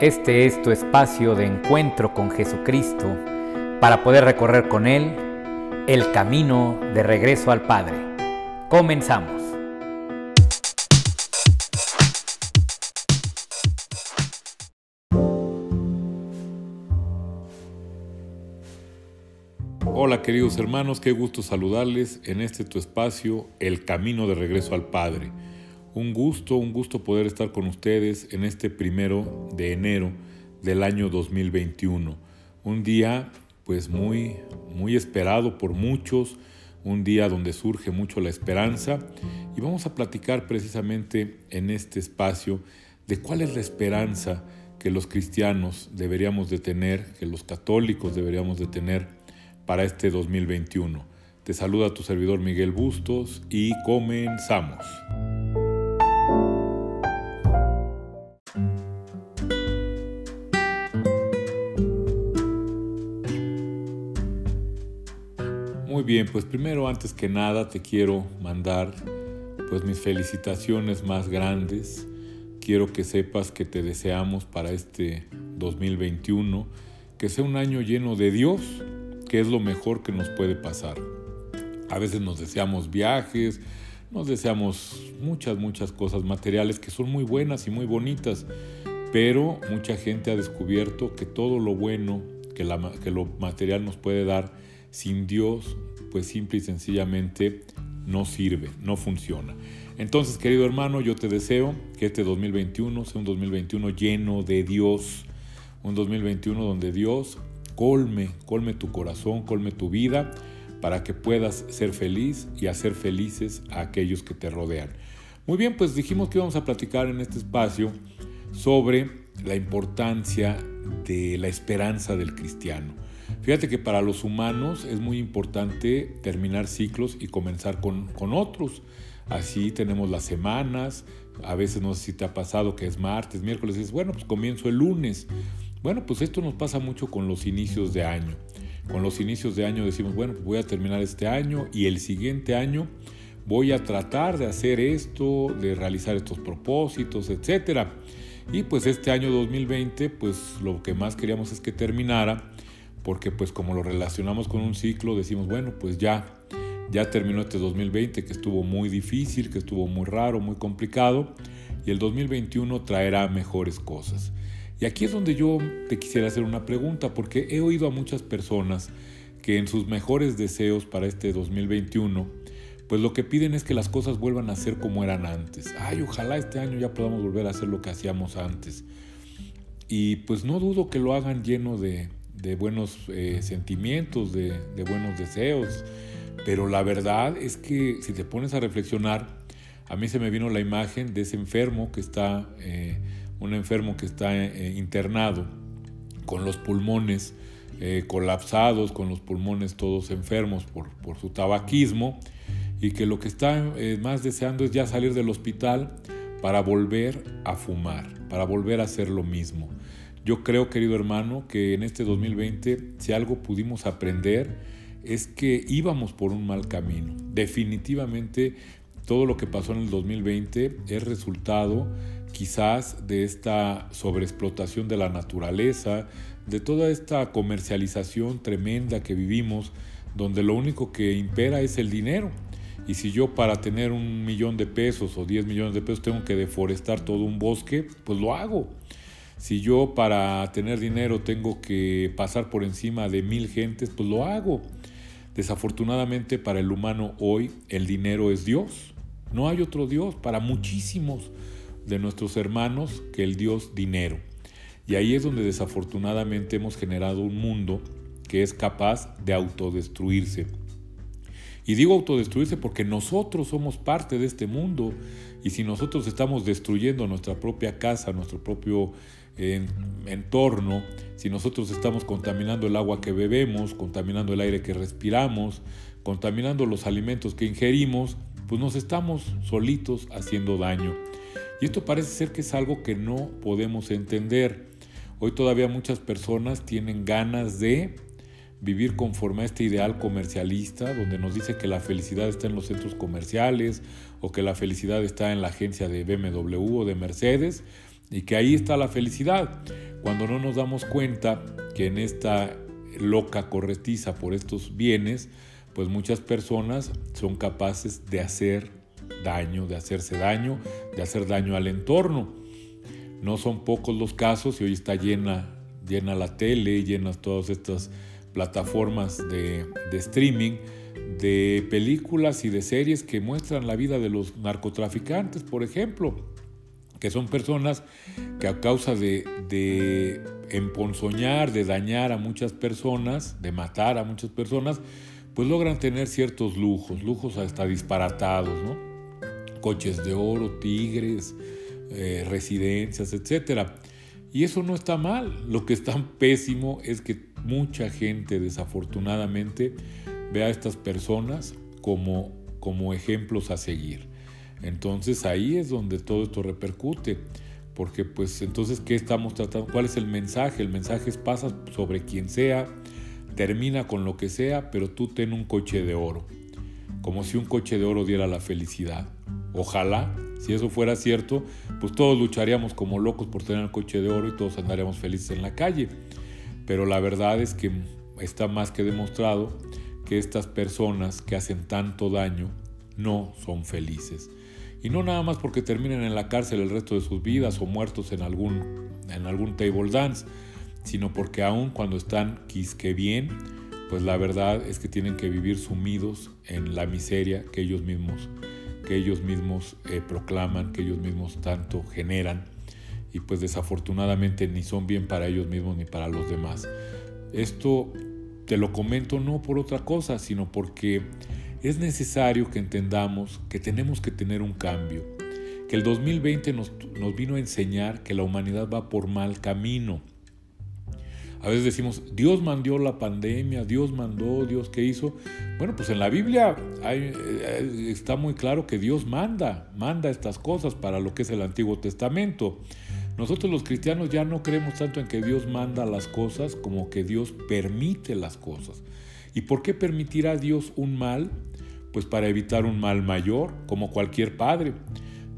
Este es tu espacio de encuentro con Jesucristo para poder recorrer con Él el camino de regreso al Padre. Comenzamos. Hola queridos hermanos, qué gusto saludarles en este tu espacio, El Camino de Regreso al Padre. Un gusto, un gusto poder estar con ustedes en este primero de enero del año 2021. Un día pues muy, muy esperado por muchos, un día donde surge mucho la esperanza y vamos a platicar precisamente en este espacio de cuál es la esperanza que los cristianos deberíamos de tener, que los católicos deberíamos de tener para este 2021. Te saluda tu servidor Miguel Bustos y comenzamos. Bien, pues primero antes que nada te quiero mandar pues mis felicitaciones más grandes. Quiero que sepas que te deseamos para este 2021 que sea un año lleno de Dios, que es lo mejor que nos puede pasar. A veces nos deseamos viajes, nos deseamos muchas, muchas cosas materiales que son muy buenas y muy bonitas, pero mucha gente ha descubierto que todo lo bueno que, lo material nos puede dar, sin Dios pues simple y sencillamente no sirve, no funciona. Entonces, querido hermano, yo te deseo que este 2021 sea un 2021 lleno de Dios, un 2021 donde Dios colme, colme tu corazón, colme tu vida, para que puedas ser feliz y hacer felices a aquellos que te rodean. Muy bien, pues dijimos que íbamos a platicar en este espacio sobre la importancia de la esperanza del cristiano. Fíjate que para los humanos es muy importante terminar ciclos y comenzar con, otros. Así tenemos las semanas, a veces no sé si te ha pasado que es martes, miércoles, dices, bueno, pues comienzo el lunes. Bueno, pues esto nos pasa mucho con los inicios de año. Con los inicios de año decimos, bueno, pues voy a terminar este año y el siguiente año voy a tratar de hacer esto, de realizar estos propósitos, etc. Y pues este año 2020, pues lo que más queríamos es que terminara porque pues como lo relacionamos con un ciclo, decimos, bueno, pues ya, ya terminó este 2020 que estuvo muy difícil, que estuvo muy raro, muy complicado, y el 2021 traerá mejores cosas. Y aquí es donde yo te quisiera hacer una pregunta, porque he oído a muchas personas que en sus mejores deseos para este 2021, pues lo que piden es que las cosas vuelvan a ser como eran antes. Ay, ojalá este año ya podamos volver a hacer lo que hacíamos antes. Y pues no dudo que lo hagan lleno de, de buenos eh, sentimientos, de, buenos deseos. Pero la verdad es que si te pones a reflexionar, a mí se me vino la imagen de ese enfermo que está, eh, un enfermo que está eh, internado con los pulmones colapsados, con los pulmones todos enfermos por, su tabaquismo y que lo que está más deseando es ya salir del hospital para volver a fumar, para volver a hacer lo mismo. Yo creo, querido hermano, que en este 2020, si algo pudimos aprender, es que íbamos por un mal camino. Definitivamente, todo lo que pasó en el 2020 es resultado quizás de esta sobreexplotación de la naturaleza, de toda esta comercialización tremenda que vivimos, donde lo único que impera es el dinero. Y si yo para tener un millón de pesos o 10 millones de pesos tengo que deforestar todo un bosque, pues lo hago. Si yo para tener dinero tengo que pasar por encima de mil gentes, pues lo hago. Desafortunadamente para el humano hoy el dinero es Dios. No hay otro Dios para muchísimos de nuestros hermanos que el Dios dinero. Y ahí es donde desafortunadamente hemos generado un mundo que es capaz de autodestruirse. Y digo autodestruirse porque nosotros somos parte de este mundo y si nosotros estamos destruyendo nuestra propia casa, nuestro propio en, entorno, si nosotros estamos contaminando el agua que bebemos, contaminando el aire que respiramos, contaminando los alimentos que ingerimos, pues nos estamos solitos haciendo daño. Y esto parece ser que es algo que no podemos entender. Hoy todavía muchas personas tienen ganas de vivir conforme a este ideal comercialista, donde nos dice que la felicidad está en los centros comerciales o que la felicidad está en la agencia de BMW o de Mercedes, y que ahí está la felicidad. cuando no nos damos cuenta que en esta loca corretiza por estos bienes, pues muchas personas son capaces de hacer daño, de hacerse daño, de hacer daño al entorno. No son pocos los casos y hoy está llena, llena la tele, llenas todas estas plataformas de, streaming de películas y de series que muestran la vida de los narcotraficantes, por ejemplo, que son personas que a causa de, de emponzoñar, de dañar a muchas personas, de matar a muchas personas, pues logran tener ciertos lujos, lujos hasta disparatados, ¿no? Coches de oro, tigres, eh, residencias, etc. Y eso no está mal. Lo que está pésimo es que mucha gente desafortunadamente ve a estas personas como, como ejemplos a seguir. Entonces ahí es donde todo esto repercute. Porque pues entonces, ¿qué estamos tratando? ¿Cuál es el mensaje? El mensaje es pasa sobre quien sea, termina con lo que sea, pero tú ten un coche de oro. Como si un coche de oro diera la felicidad. Ojalá, si eso fuera cierto, pues todos lucharíamos como locos por tener el coche de oro y todos andaríamos felices en la calle. Pero la verdad es que está más que demostrado que estas personas que hacen tanto daño no son felices. Y no nada más porque terminen en la cárcel el resto de sus vidas o muertos en algún, en algún table dance, sino porque aún cuando están quisque bien, pues la verdad es que tienen que vivir sumidos en la miseria que ellos mismos, que ellos mismos eh, proclaman, que ellos mismos tanto generan, y pues desafortunadamente ni son bien para ellos mismos ni para los demás. Esto te lo comento no por otra cosa, sino porque es necesario que entendamos que tenemos que tener un cambio, que el 2020 nos, vino a enseñar que la humanidad va por mal camino. A veces decimos, Dios mandó la pandemia, Dios mandó, Dios qué hizo. Bueno, pues en la Biblia eh, está muy claro que Dios manda, manda estas cosas para lo que es el Antiguo Testamento. Nosotros los cristianos ya no creemos tanto en que Dios manda las cosas como que Dios permite las cosas. ¿Y por qué permitirá Dios un mal? Pues para evitar un mal mayor, como cualquier padre.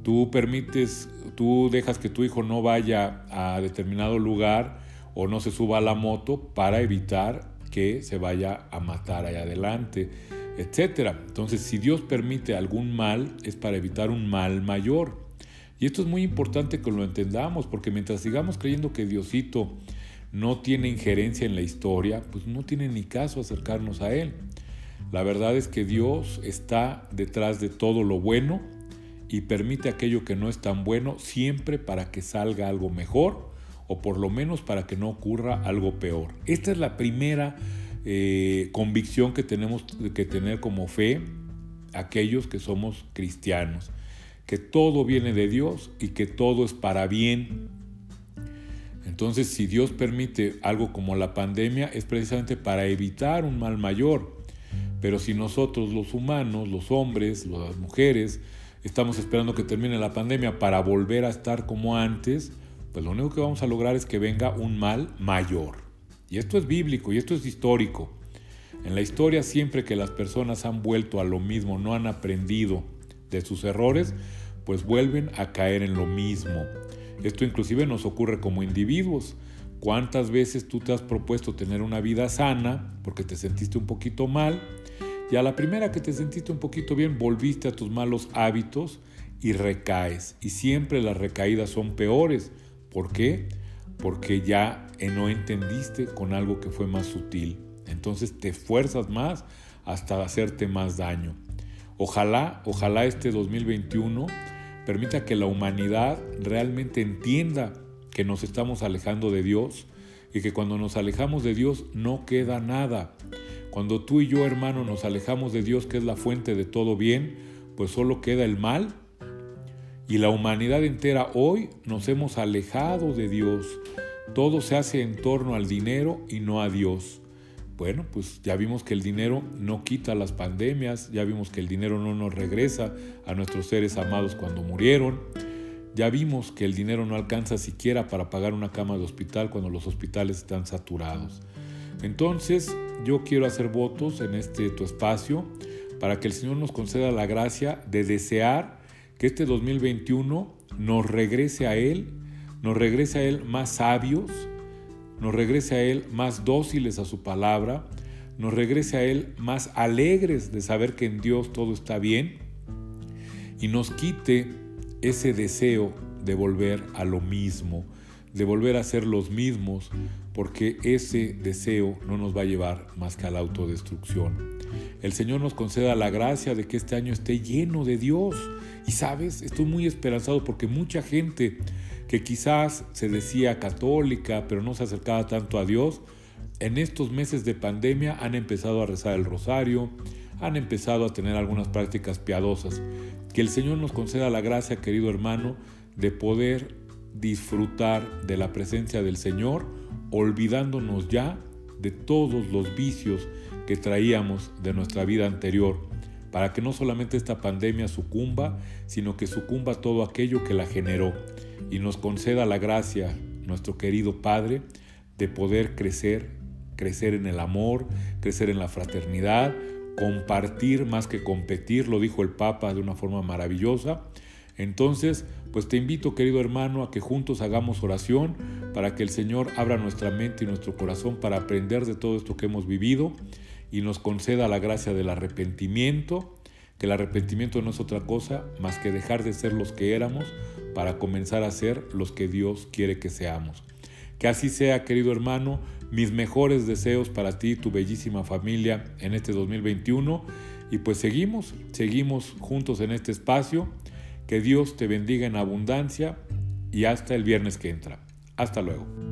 Tú permites, tú dejas que tu hijo no vaya a determinado lugar o no se suba a la moto para evitar que se vaya a matar ahí adelante, etc. Entonces, si Dios permite algún mal, es para evitar un mal mayor. Y esto es muy importante que lo entendamos, porque mientras sigamos creyendo que Diosito no tiene injerencia en la historia, pues no tiene ni caso acercarnos a Él. La verdad es que Dios está detrás de todo lo bueno y permite aquello que no es tan bueno siempre para que salga algo mejor o por lo menos para que no ocurra algo peor. Esta es la primera eh, convicción que tenemos que tener como fe aquellos que somos cristianos que todo viene de Dios y que todo es para bien. Entonces, si Dios permite algo como la pandemia, es precisamente para evitar un mal mayor. Pero si nosotros los humanos, los hombres, las mujeres, estamos esperando que termine la pandemia para volver a estar como antes, pues lo único que vamos a lograr es que venga un mal mayor. Y esto es bíblico y esto es histórico. En la historia siempre que las personas han vuelto a lo mismo, no han aprendido de sus errores, pues vuelven a caer en lo mismo. Esto inclusive nos ocurre como individuos. ¿Cuántas veces tú te has propuesto tener una vida sana porque te sentiste un poquito mal? Y a la primera que te sentiste un poquito bien, volviste a tus malos hábitos y recaes. Y siempre las recaídas son peores. ¿Por qué? Porque ya no entendiste con algo que fue más sutil. Entonces te esfuerzas más hasta hacerte más daño. Ojalá, ojalá este 2021 permita que la humanidad realmente entienda que nos estamos alejando de Dios y que cuando nos alejamos de Dios no queda nada. Cuando tú y yo, hermano, nos alejamos de Dios, que es la fuente de todo bien, pues solo queda el mal. Y la humanidad entera hoy nos hemos alejado de Dios. Todo se hace en torno al dinero y no a Dios. Bueno, pues ya vimos que el dinero no quita las pandemias, ya vimos que el dinero no nos regresa a nuestros seres amados cuando murieron, ya vimos que el dinero no alcanza siquiera para pagar una cama de hospital cuando los hospitales están saturados. Entonces, yo quiero hacer votos en este tu espacio para que el Señor nos conceda la gracia de desear que este 2021 nos regrese a Él, nos regrese a Él más sabios, nos regrese a Él más dóciles a su palabra, nos regrese a Él más alegres de saber que en Dios todo está bien y nos quite ese deseo de volver a lo mismo, de volver a ser los mismos, porque ese deseo no nos va a llevar más que a la autodestrucción. El Señor nos conceda la gracia de que este año esté lleno de Dios. Y sabes, estoy muy esperanzado porque mucha gente que quizás se decía católica, pero no se acercaba tanto a Dios, en estos meses de pandemia han empezado a rezar el rosario, han empezado a tener algunas prácticas piadosas. Que el Señor nos conceda la gracia, querido hermano, de poder disfrutar de la presencia del Señor, olvidándonos ya de todos los vicios que traíamos de nuestra vida anterior, para que no solamente esta pandemia sucumba, sino que sucumba todo aquello que la generó y nos conceda la gracia, nuestro querido Padre, de poder crecer, crecer en el amor, crecer en la fraternidad, compartir más que competir, lo dijo el Papa de una forma maravillosa. Entonces, pues te invito, querido hermano, a que juntos hagamos oración para que el Señor abra nuestra mente y nuestro corazón para aprender de todo esto que hemos vivido y nos conceda la gracia del arrepentimiento, que el arrepentimiento no es otra cosa más que dejar de ser los que éramos para comenzar a ser los que Dios quiere que seamos. Que así sea, querido hermano, mis mejores deseos para ti y tu bellísima familia en este 2021 y pues seguimos, seguimos juntos en este espacio que Dios te bendiga en abundancia y hasta el viernes que entra. Hasta luego.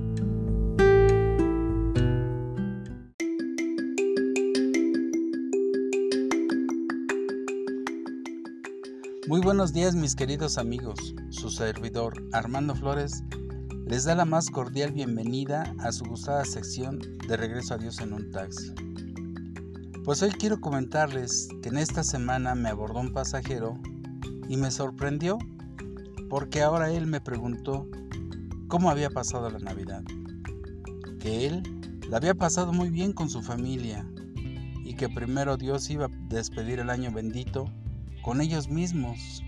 Muy buenos días mis queridos amigos. Su servidor Armando Flores les da la más cordial bienvenida a su gustada sección de Regreso a Dios en un taxi. Pues hoy quiero comentarles que en esta semana me abordó un pasajero y me sorprendió porque ahora él me preguntó cómo había pasado la Navidad, que él la había pasado muy bien con su familia y que primero Dios iba a despedir el año bendito con ellos mismos.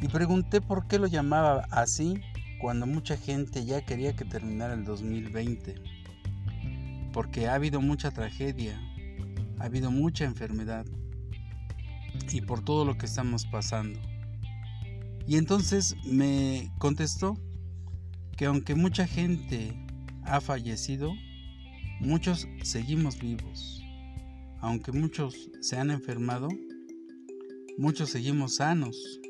Y pregunté por qué lo llamaba así cuando mucha gente ya quería que terminara el 2020. Porque ha habido mucha tragedia, ha habido mucha enfermedad, y por todo lo que estamos pasando. Y entonces me contestó que aunque mucha gente ha fallecido, muchos seguimos vivos. Aunque muchos se han enfermado, muchos seguimos sanos.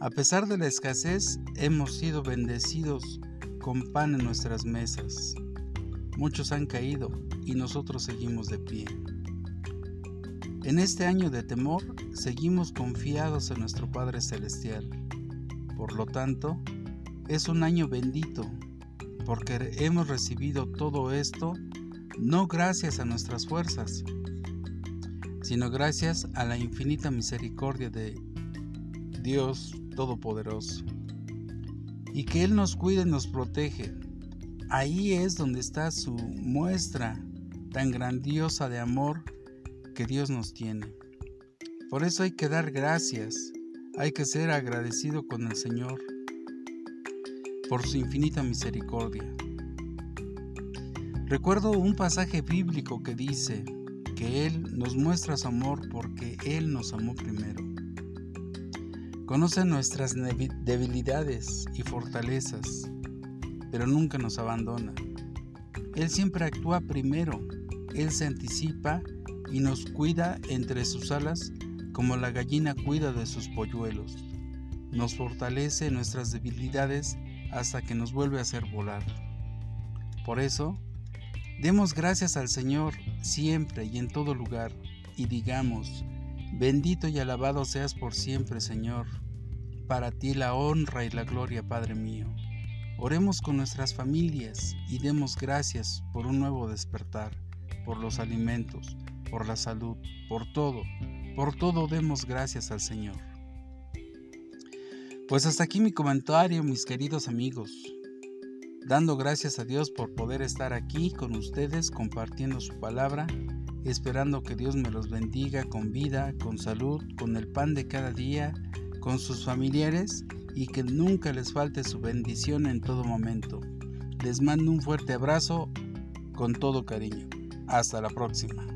A pesar de la escasez, hemos sido bendecidos con pan en nuestras mesas. Muchos han caído y nosotros seguimos de pie. En este año de temor seguimos confiados en nuestro Padre Celestial. Por lo tanto, es un año bendito, porque hemos recibido todo esto no gracias a nuestras fuerzas, sino gracias a la infinita misericordia de Dios Todopoderoso. Y que Él nos cuida y nos protege. Ahí es donde está su muestra tan grandiosa de amor que Dios nos tiene. Por eso hay que dar gracias, hay que ser agradecido con el Señor por su infinita misericordia. Recuerdo un pasaje bíblico que dice Él nos muestra su amor porque Él nos amó primero. Conoce nuestras debilidades y fortalezas, pero nunca nos abandona. Él siempre actúa primero, Él se anticipa y nos cuida entre sus alas como la gallina cuida de sus polluelos. Nos fortalece nuestras debilidades hasta que nos vuelve a hacer volar. Por eso, demos gracias al Señor siempre y en todo lugar y digamos, bendito y alabado seas por siempre, Señor. Para ti la honra y la gloria, Padre mío. Oremos con nuestras familias y demos gracias por un nuevo despertar, por los alimentos, por la salud, por todo, por todo demos gracias al Señor. Pues hasta aquí mi comentario, mis queridos amigos. Dando gracias a Dios por poder estar aquí con ustedes compartiendo su palabra, esperando que Dios me los bendiga con vida, con salud, con el pan de cada día, con sus familiares y que nunca les falte su bendición en todo momento. Les mando un fuerte abrazo con todo cariño. Hasta la próxima.